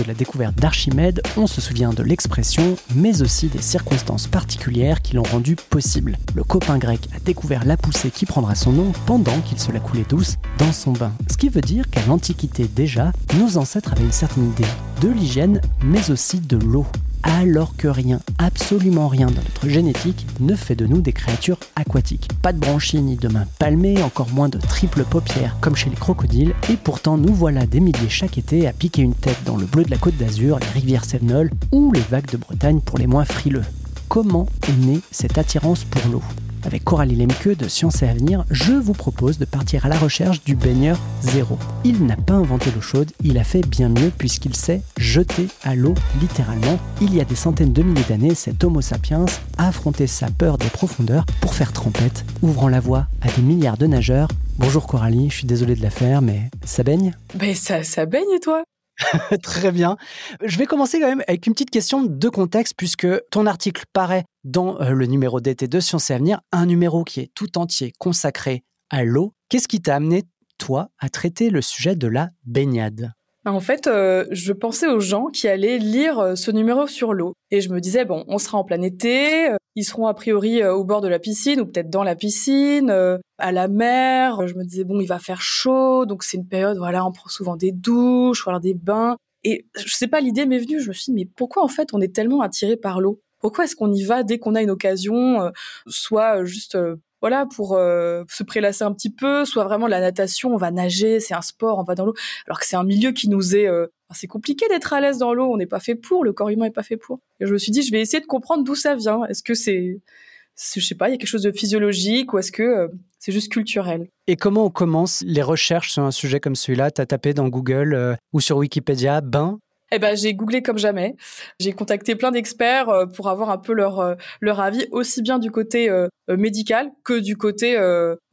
De la découverte d'Archimède, on se souvient de l'expression, mais aussi des circonstances particulières qui l'ont rendu possible. Le copain grec a découvert la poussée qui prendra son nom pendant qu'il se la coulait douce dans son bain. Ce qui veut dire qu'à l'Antiquité déjà, nos ancêtres avaient une certaine idée de l'hygiène, mais aussi de l'eau alors que rien, absolument rien dans notre génétique ne fait de nous des créatures aquatiques. Pas de branchies ni de mains palmées, encore moins de triples paupières comme chez les crocodiles, et pourtant nous voilà des milliers chaque été à piquer une tête dans le bleu de la côte d'Azur, les rivières sévenoles ou les vagues de Bretagne pour les moins frileux. Comment est née cette attirance pour l'eau? Avec Coralie Lemke de Science et Avenir, je vous propose de partir à la recherche du baigneur zéro. Il n'a pas inventé l'eau chaude, il a fait bien mieux puisqu'il s'est jeté à l'eau littéralement. Il y a des centaines de milliers d'années, cet Homo sapiens a affronté sa peur des profondeurs pour faire trompette, ouvrant la voie à des milliards de nageurs. Bonjour Coralie, je suis désolé de la faire, mais ça baigne? Ben ça, ça baigne toi? Très bien. Je vais commencer quand même avec une petite question de contexte, puisque ton article paraît dans euh, le numéro d'été de Sciences et Avenir, un numéro qui est tout entier consacré à l'eau. Qu'est-ce qui t'a amené, toi, à traiter le sujet de la baignade? Bah, en fait, euh, je pensais aux gens qui allaient lire euh, ce numéro sur l'eau. Et je me disais, bon, on sera en plein été, ils seront a priori au bord de la piscine ou peut-être dans la piscine, à la mer. Je me disais, bon, il va faire chaud, donc c'est une période, voilà, on prend souvent des douches, ou des bains. Et je sais pas, l'idée m'est venue, je me suis dit, mais pourquoi en fait on est tellement attiré par l'eau? Pourquoi est-ce qu'on y va dès qu'on a une occasion, soit juste voilà pour euh, se prélasser un petit peu, soit vraiment la natation, on va nager, c'est un sport, on va dans l'eau, alors que c'est un milieu qui nous est euh, c'est compliqué d'être à l'aise dans l'eau, on n'est pas fait pour, le corps humain n'est pas fait pour. Et je me suis dit je vais essayer de comprendre d'où ça vient. Est-ce que c'est je sais pas, il y a quelque chose de physiologique ou est-ce que euh, c'est juste culturel? Et comment on commence les recherches sur un sujet comme celui-là? Tu as tapé dans Google ou sur Wikipédia bain eh ben, j'ai googlé comme jamais. J'ai contacté plein d'experts euh, pour avoir un peu leur euh, leur avis, aussi bien du côté euh, médical que du côté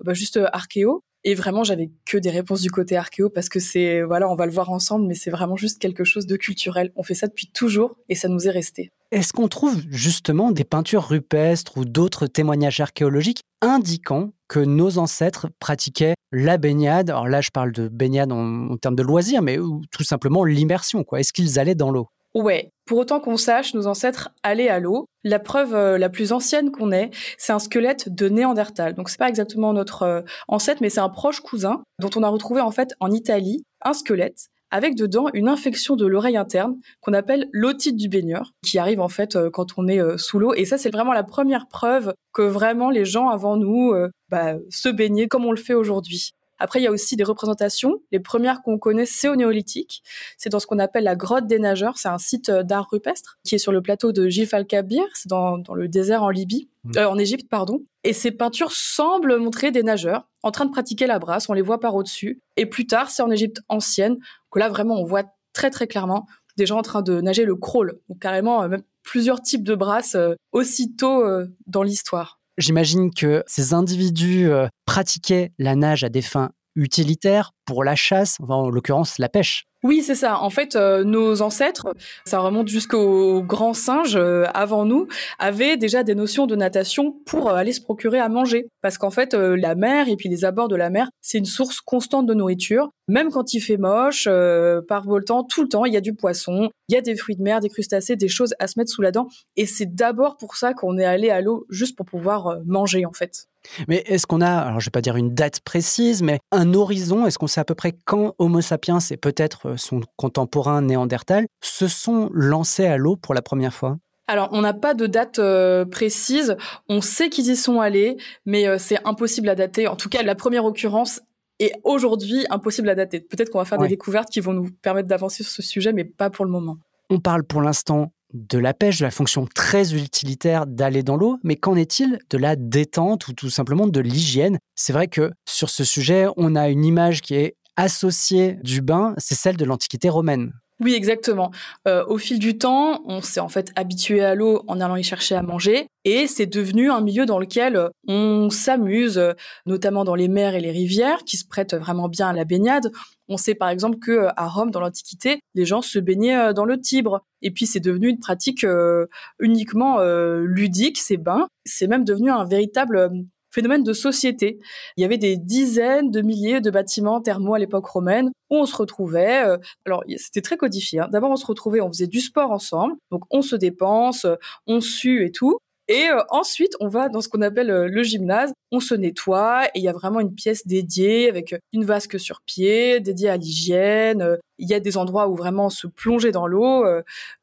bah, juste archéo. Et vraiment, j'avais que des réponses du côté archéo parce que c'est voilà, on va le voir ensemble, mais c'est vraiment juste quelque chose de culturel. On fait ça depuis toujours et ça nous est resté. Est-ce qu'on trouve justement des peintures rupestres ou d'autres témoignages archéologiques indiquant que nos ancêtres pratiquaient la baignade? Alors là, je parle de baignade en, termes de loisirs, mais tout simplement l'immersion. Est-ce qu'ils allaient dans l'eau? Ouais, pour autant qu'on sache, nos ancêtres allaient à l'eau. La preuve euh, la plus ancienne qu'on ait, c'est un squelette de Néandertal. Donc c'est pas exactement notre euh, ancêtre, mais c'est un proche cousin dont on a retrouvé en fait en Italie un squelette avec dedans une infection de l'oreille interne qu'on appelle l'otite du baigneur, qui arrive en fait euh, quand on est euh, sous l'eau. Et ça, c'est vraiment la première preuve que vraiment les gens avant nous euh, bah, se baignaient comme on le fait aujourd'hui. Après, il y a aussi des représentations. Les premières qu'on connaît, c'est au néolithique. C'est dans ce qu'on appelle la grotte des nageurs. C'est un site d'art rupestre qui est sur le plateau de Gif al-Kabir. C'est dans, dans, le désert en Libye, mmh. en Égypte, pardon. Et ces peintures semblent montrer des nageurs en train de pratiquer la brasse. On les voit par au-dessus. Et plus tard, c'est en Égypte ancienne que là, vraiment, on voit très, très clairement des gens en train de nager le crawl. Donc, carrément, euh, même plusieurs types de brasses euh, aussitôt euh, dans l'histoire. J'imagine que ces individus pratiquaient la nage à des fins utilitaires pour la chasse, en l'occurrence la pêche. Oui, c'est ça. En fait, euh, nos ancêtres, ça remonte jusqu'aux grands singes euh, avant nous, avaient déjà des notions de natation pour euh, aller se procurer à manger. Parce qu'en fait, la mer et puis les abords de la mer, c'est une source constante de nourriture. Même quand il fait moche, par beau temps, tout le temps, il y a du poisson, il y a des fruits de mer, des crustacés, des choses à se mettre sous la dent. Et c'est d'abord pour ça qu'on est allé à l'eau, juste pour pouvoir manger, en fait. Mais est-ce qu'on a, alors je vais pas dire une date précise, mais un horizon? Est-ce qu'on sait à peu près quand Homo sapiens et peut-être son contemporain Néandertal se sont lancés à l'eau pour la première fois? Alors, on n'a pas de date euh, précise. On sait qu'ils y sont allés, mais euh, c'est impossible à dater. En tout cas, la première occurrence est aujourd'hui impossible à dater. Peut-être qu'on va faire des découvertes qui vont nous permettre d'avancer sur ce sujet, mais pas pour le moment. On parle pour l'instant de la pêche, de la fonction très utilitaire d'aller dans l'eau, mais qu'en est-il de la détente ou tout simplement de l'hygiène? C'est vrai que sur ce sujet, on a une image qui est associée du bain, c'est celle de l'Antiquité romaine. Oui, exactement. Euh, au fil du temps, on s'est en fait habitué à l'eau en allant y chercher à manger, et c'est devenu un milieu dans lequel on s'amuse, notamment dans les mers et les rivières, qui se prêtent vraiment bien à la baignade. On sait par exemple que à Rome, dans l'Antiquité, les gens se baignaient euh, dans le Tibre, et puis c'est devenu une pratique euh, uniquement ludique, ces bains. C'est même devenu un véritable phénomène de société. Il y avait des dizaines de milliers de bâtiments thermaux à l'époque romaine où on se retrouvait. Euh, alors c'était très codifié. Hein. D'abord on se retrouvait, on faisait du sport ensemble, donc on se dépense, on sue et tout. Et euh, ensuite, on va dans ce qu'on appelle euh, le gymnase. On se nettoie et il y a vraiment une pièce dédiée avec une vasque sur pied, dédiée à l'hygiène. Il y a des endroits où vraiment se plonger dans l'eau.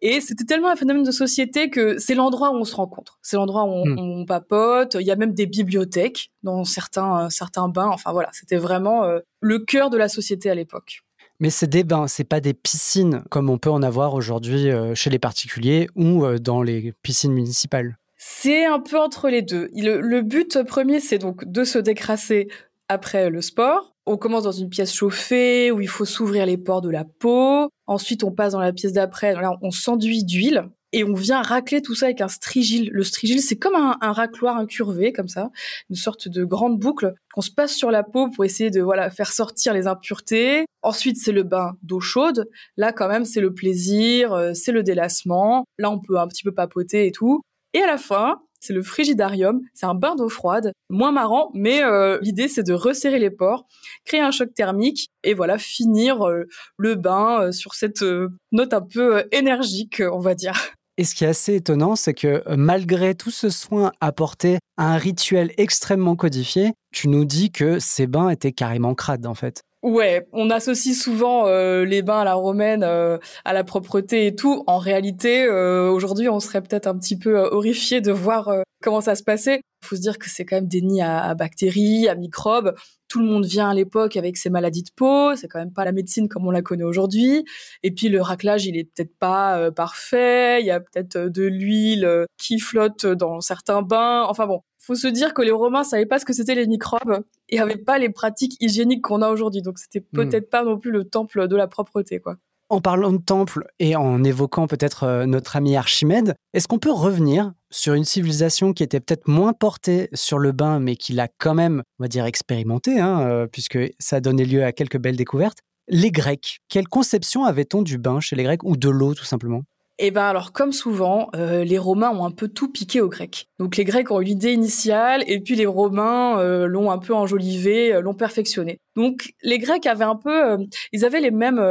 et c'était tellement un phénomène de société que c'est l'endroit où on se rencontre. C'est l'endroit où on, hmm. on, papote. Il y a même des bibliothèques dans certains, certains bains. Enfin voilà, c'était vraiment le cœur de la société à l'époque. Mais c'est des bains, c'est pas des piscines comme on peut en avoir aujourd'hui chez les particuliers ou dans les piscines municipales. C'est un peu entre les deux. Le, but premier, c'est donc de se décrasser après le sport. On commence dans une pièce chauffée où il faut s'ouvrir les pores de la peau. Ensuite, on passe dans la pièce d'après. Là, on s'enduit d'huile et on vient racler tout ça avec un strigile. Le strigile, c'est comme un, racloir incurvé, comme ça, une sorte de grande boucle qu'on se passe sur la peau pour essayer de voilà faire sortir les impuretés. Ensuite, c'est le bain d'eau chaude. Là, quand même, c'est le plaisir, euh, c'est le délassement. Là, on peut un petit peu papoter et tout. Et à la fin, c'est le frigidarium, c'est un bain d'eau froide, moins marrant, mais euh, l'idée c'est de resserrer les pores, créer un choc thermique et voilà finir euh, le bain euh, sur cette note un peu énergique, on va dire. Et ce qui est assez étonnant, c'est que malgré tout ce soin apporté à un rituel extrêmement codifié, tu nous dis que ces bains étaient carrément crades en fait. Ouais, on associe souvent euh, les bains à la romaine, euh, à la propreté et tout. En réalité, euh, aujourd'hui, on serait peut-être un petit peu horrifié de voir comment ça se passait. Il faut se dire que c'est quand même des nids à, bactéries, à microbes. Tout le monde vient à l'époque avec ses maladies de peau. C'est quand même pas la médecine comme on la connaît aujourd'hui. Et puis le raclage, il est peut-être pas parfait. Il y a peut-être de l'huile qui flotte dans certains bains. Enfin bon, faut se dire que les Romains savaient pas ce que c'était les microbes et avaient pas les pratiques hygiéniques qu'on a aujourd'hui. Donc c'était hmm. peut-être pas non plus le temple de la propreté, quoi. En parlant de temple et en évoquant peut-être euh, notre ami Archimède, est-ce qu'on peut revenir sur une civilisation qui était peut-être moins portée sur le bain, mais qui l'a quand même, on va dire, expérimenté, hein, euh, puisque ça a donné lieu à quelques belles découvertes? Les Grecs, quelle conception avait-on du bain chez les Grecs ou de l'eau tout simplement? Eh ben alors comme souvent, euh, les Romains ont un peu tout piqué aux Grecs. Donc les Grecs ont eu l'idée initiale et puis les Romains euh, l'ont un peu enjolivé, euh, l'ont perfectionné. Donc les Grecs avaient un peu, ils avaient les mêmes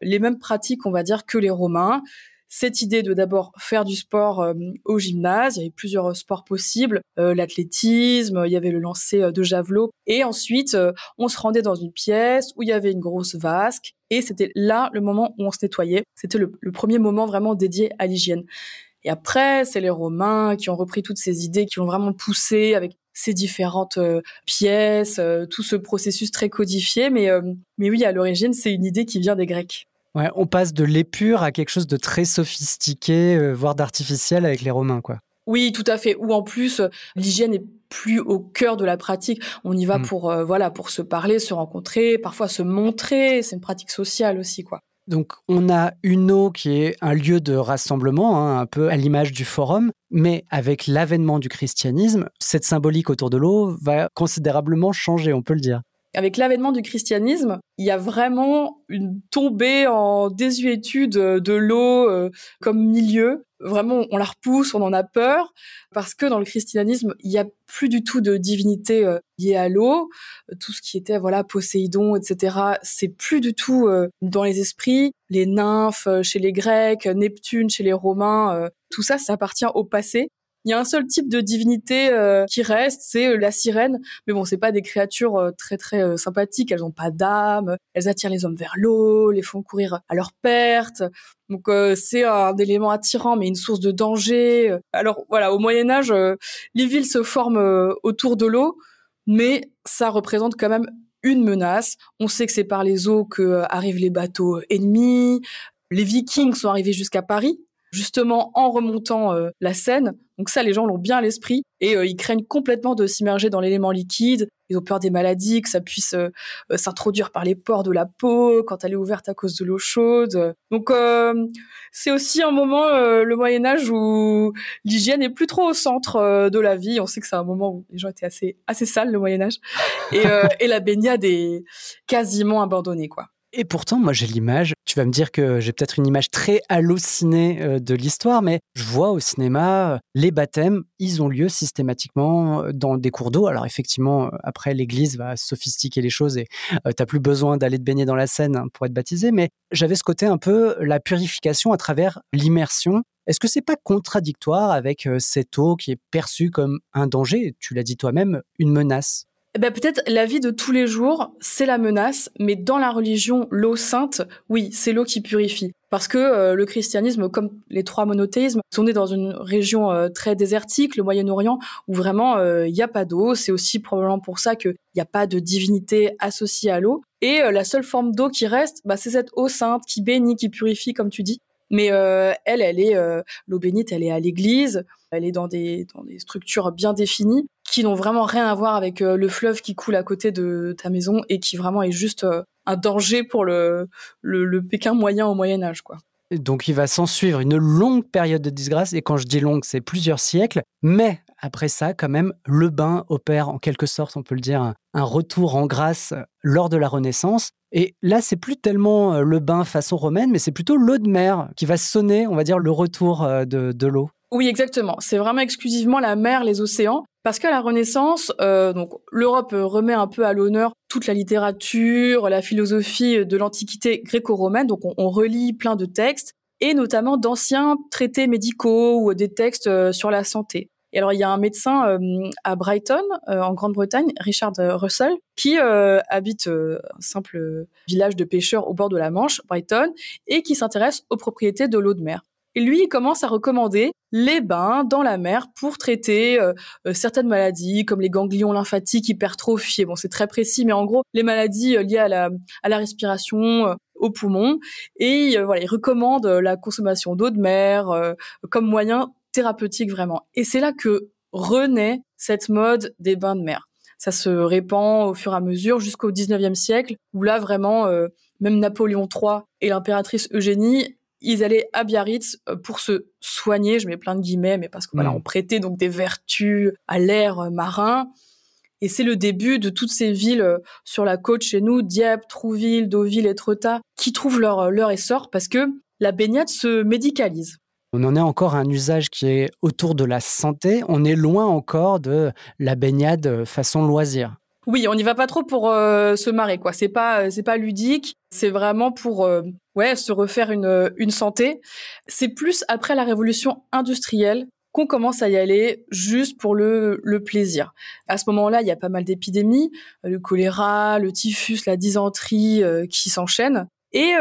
les mêmes pratiques, on va dire, que les Romains cette idée de d'abord faire du sport euh, au gymnase. Il y avait plusieurs sports possibles, euh, l'athlétisme, il y avait le lancer euh, de javelot. Et ensuite, on se rendait dans une pièce où il y avait une grosse vasque. Et c'était là le moment où on se nettoyait. C'était le, premier moment vraiment dédié à l'hygiène. Et après, c'est les Romains qui ont repris toutes ces idées, qui ont vraiment poussé avec ces différentes pièces, tout ce processus très codifié. Mais, mais oui, à l'origine, c'est une idée qui vient des Grecs on passe de l'épure à quelque chose de très sophistiqué, euh, voire d'artificiel avec les Romains, quoi. Oui, tout à fait. Ou en plus, euh, l'hygiène est plus au cœur de la pratique. On y va mm. pour euh, voilà pour se parler, se rencontrer, parfois se montrer. C'est une pratique sociale aussi, quoi. Donc on a une eau qui est un lieu de rassemblement, hein, un peu à l'image du forum, mais avec l'avènement du christianisme, cette symbolique autour de l'eau va considérablement changer, on peut le dire avec l'avènement du christianisme, il y a vraiment une tombée en désuétude de l'eau euh, comme milieu. Vraiment, on la repousse, on en a peur, parce que dans le christianisme, il n'y a plus du tout de divinité euh, liée à l'eau. Tout ce qui était voilà Poséidon, etc., c'est plus du tout euh, dans les esprits. Les nymphes chez les Grecs, Neptune chez les Romains, tout ça, ça appartient au passé. Il y a un seul type de divinité qui reste, c'est la sirène. Mais bon, c'est pas des créatures très très sympathiques. Elles ont pas d'âme. Elles attirent les hommes vers l'eau, les font courir à leur perte. Donc c'est un élément attirant, mais une source de danger. Alors voilà, au Moyen Âge, les villes se forment autour de l'eau, mais ça représente quand même une menace. On sait que c'est par les eaux que euh, arrivent les bateaux ennemis. Les Vikings sont arrivés jusqu'à Paris, justement en remontant euh, la Seine. Donc ça, les gens l'ont bien à l'esprit et euh, ils craignent complètement de s'immerger dans l'élément liquide. Ils ont peur des maladies, que ça puisse euh, s'introduire par les pores de la peau quand elle est ouverte à cause de l'eau chaude. Donc c'est aussi un moment, le Moyen Âge, où l'hygiène est plus trop au centre de la vie. On sait que c'est un moment où les gens étaient assez assez sales, le Moyen Âge, et, et la baignade est quasiment abandonnée, quoi. Et pourtant, moi, j'ai l'image. Tu vas me dire que j'ai peut-être une image très hallucinée euh, de l'histoire, mais je vois au cinéma euh, les baptêmes, ils ont lieu systématiquement euh, dans des cours d'eau. Alors effectivement, après, l'Église va sophistiquer les choses et tu t'as plus besoin d'aller te baigner dans la Seine hein, pour être baptisé. Mais j'avais ce côté un peu la purification à travers l'immersion. Est-ce que c'est pas contradictoire avec cette eau qui est perçue comme un danger? Tu l'as dit toi-même, une menace. Eh ben peut-être la vie de tous les jours, c'est la menace, mais dans la religion, l'eau sainte, oui, c'est l'eau qui purifie. Parce que euh, le christianisme, comme les trois monothéismes, sont nés dans une région euh, très désertique, le Moyen-Orient, où vraiment il euh, n'y a pas d'eau. C'est aussi probablement pour ça qu'il n'y a pas de divinité associée à l'eau. Et la seule forme d'eau qui reste, bah, c'est cette eau sainte qui bénit, qui purifie, comme tu dis. Mais elle, elle est l'eau bénite, elle est à l'église, elle est dans des dans des structures bien définies qui n'ont vraiment rien à voir avec euh, le fleuve qui coule à côté de ta maison et qui vraiment est juste euh, un danger pour le, le, Pékin moyen au Moyen Âge, quoi. Donc il va s'en suivre une longue période de disgrâce, et quand je dis longue, c'est plusieurs siècles, mais après ça, quand même, le bain opère en quelque sorte, on peut le dire, un, retour en grâce lors de la Renaissance. Et là, c'est plus tellement euh, le bain façon romaine, mais c'est plutôt l'eau de mer qui va sonner, on va dire, le retour de, de l'eau. Oui, exactement. C'est vraiment exclusivement la mer, les océans. Parce qu'à la Renaissance, euh, donc l'Europe remet un peu à l'honneur toute la littérature, la philosophie de l'Antiquité gréco-romaine. Donc on, relit plein de textes et notamment d'anciens traités médicaux ou des textes euh, sur la santé. Et alors il y a un médecin euh, à Brighton, en Grande-Bretagne, Richard Russell, qui habite un simple village de pêcheurs au bord de la Manche, Brighton, et qui s'intéresse aux propriétés de l'eau de mer. Et lui, il commence à recommander les bains dans la mer pour traiter euh, euh, certaines maladies comme les ganglions lymphatiques hypertrophiés. Bon, c'est très précis, mais en gros, les maladies euh, liées à la, à la respiration, aux poumons. Et voilà, il recommande la consommation d'eau de mer comme moyen thérapeutique vraiment. Et c'est là que renaît cette mode des bains de mer. Ça se répand au fur et à mesure jusqu'au 19e siècle, où là vraiment, même Napoléon III et l'impératrice Eugénie ils allaient à Biarritz euh, pour se soigner, je mets plein de guillemets, mais parce qu'on voilà, mm. on prêtait donc des vertus à l'air euh, marin. Et c'est le début de toutes ces villes euh, sur la côte chez nous, Dieppe, Trouville, Deauville, Etretat, qui trouvent leur, leur essor parce que la baignade se médicalise. On en est encore à un usage qui est autour de la santé. On est loin encore de la baignade façon loisir. Oui, on n'y va pas trop pour euh, se marrer, quoi. C'est pas, euh, c'est pas ludique. C'est vraiment pour, euh, ouais, se refaire une, une santé. C'est plus après la révolution industrielle qu'on commence à y aller juste pour le, le plaisir. À ce moment-là, il y a pas mal d'épidémies, le choléra, le typhus, la dysenterie qui s'enchaînent. Et,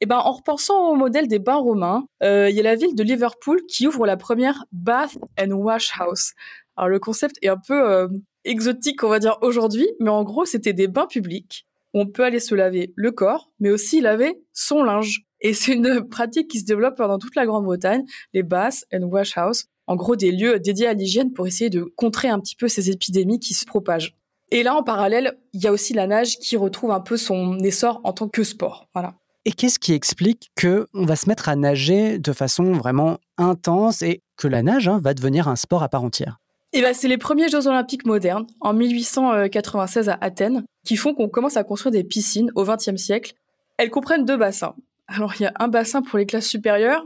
et ben, en repensant au modèle des bains romains, il y a la ville de Liverpool qui ouvre la première bath and wash house. Alors le concept est un peu exotique, on va dire, aujourd'hui, mais en gros, c'était des bains publics où on peut aller se laver le corps, mais aussi laver son linge. Et c'est une pratique qui se développe dans toute la Grande-Bretagne, les baths and wash house, en gros des lieux dédiés à l'hygiène pour essayer de contrer un petit peu ces épidémies qui se propagent. Et là, en parallèle, il y a aussi la nage qui retrouve un peu son essor en tant que sport. Voilà. Et qu'est-ce qui explique que on va se mettre à nager de façon vraiment intense et que la nage hein, va devenir un sport à part entière? Et ben, c'est les premiers Jeux olympiques modernes, en 1896 à Athènes, qui font qu'on commence à construire des piscines au XXe siècle. Elles comprennent deux bassins. Alors, il y a un bassin pour les classes supérieures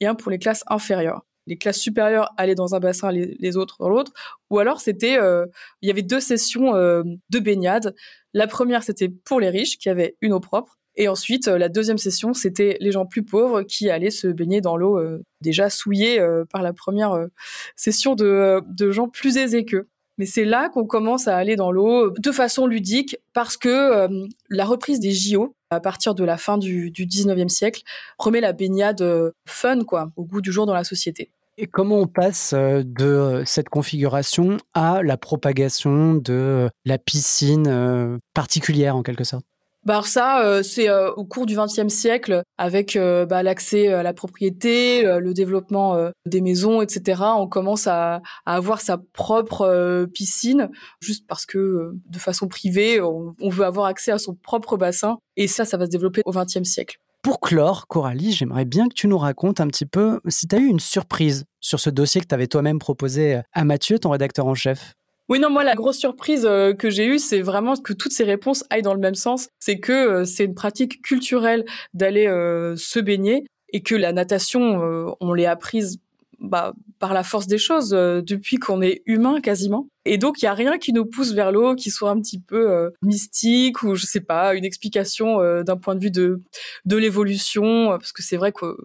et un pour les classes inférieures. Les classes supérieures allaient dans un bassin, les, autres dans l'autre. Ou alors, c'était, euh, il y avait deux sessions euh, de baignade. La première, c'était pour les riches, qui avaient une eau propre. Et ensuite, la deuxième session, c'était les gens plus pauvres qui allaient se baigner dans l'eau déjà souillée par la première session de, de gens plus aisés qu'eux. Mais c'est là qu'on commence à aller dans l'eau de façon ludique parce que la reprise des JO à partir de la fin du, du 19e siècle remet la baignade fun quoi au goût du jour dans la société. Et comment on passe euh, de euh, cette configuration à la propagation de euh, la piscine particulière en quelque sorte? Bah ça, c'est au cours du XXe siècle, avec bah, l'accès à la propriété, le développement des maisons, etc. On commence à, avoir sa propre piscine, juste parce que de façon privée, on, on, veut avoir accès à son propre bassin. Et ça, ça va se développer au XXe siècle. Pour clore, Coralie, j'aimerais bien que tu nous racontes un petit peu si tu as eu une surprise sur ce dossier que tu avais toi-même proposé à Mathieu, ton rédacteur en chef. Oui, non, moi, la grosse surprise euh, que j'ai eue, c'est vraiment que toutes ces réponses aillent dans le même sens. C'est que euh, c'est une pratique culturelle d'aller euh, se baigner et que la natation, on l'est apprise bah, par la force des choses depuis qu'on est humain quasiment. Et donc il y a rien qui nous pousse vers l'eau qui soit un petit peu mystique ou je sais pas une explication d'un point de vue de de l'évolution parce que c'est vrai que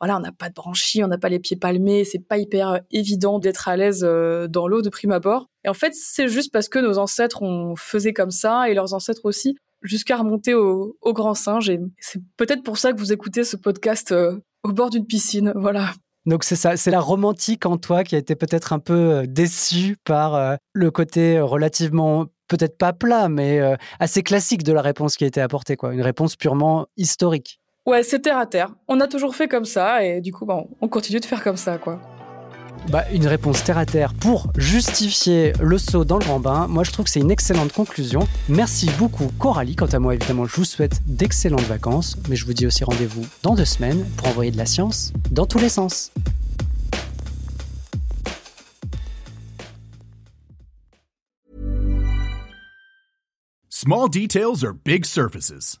voilà, on n'a pas de branchies, on n'a pas les pieds palmés, c'est pas hyper euh, évident d'être à l'aise euh, dans l'eau de prime abord. Et en fait, c'est juste parce que nos ancêtres ont faisait comme ça et leurs ancêtres aussi, jusqu'à remonter au, grand singe. Et c'est peut-être pour ça que vous écoutez ce podcast euh, au bord d'une piscine, voilà. Donc c'est ça, c'est la romantique en toi qui a été peut-être un peu déçue par le côté relativement peut-être pas plat, mais assez classique de la réponse qui a été apportée, quoi. Une réponse purement historique. Ouais, c'est terre à terre. On a toujours fait comme ça et du coup, bah, on continue de faire comme ça, quoi. Bah, une réponse terre à terre pour justifier le saut dans le grand bain. Moi, je trouve que c'est une excellente conclusion. Merci beaucoup, Coralie. Quant à moi, évidemment, je vous souhaite d'excellentes vacances, mais je vous dis aussi rendez-vous dans deux semaines pour envoyer de la science dans tous les sens. Small details are big surfaces.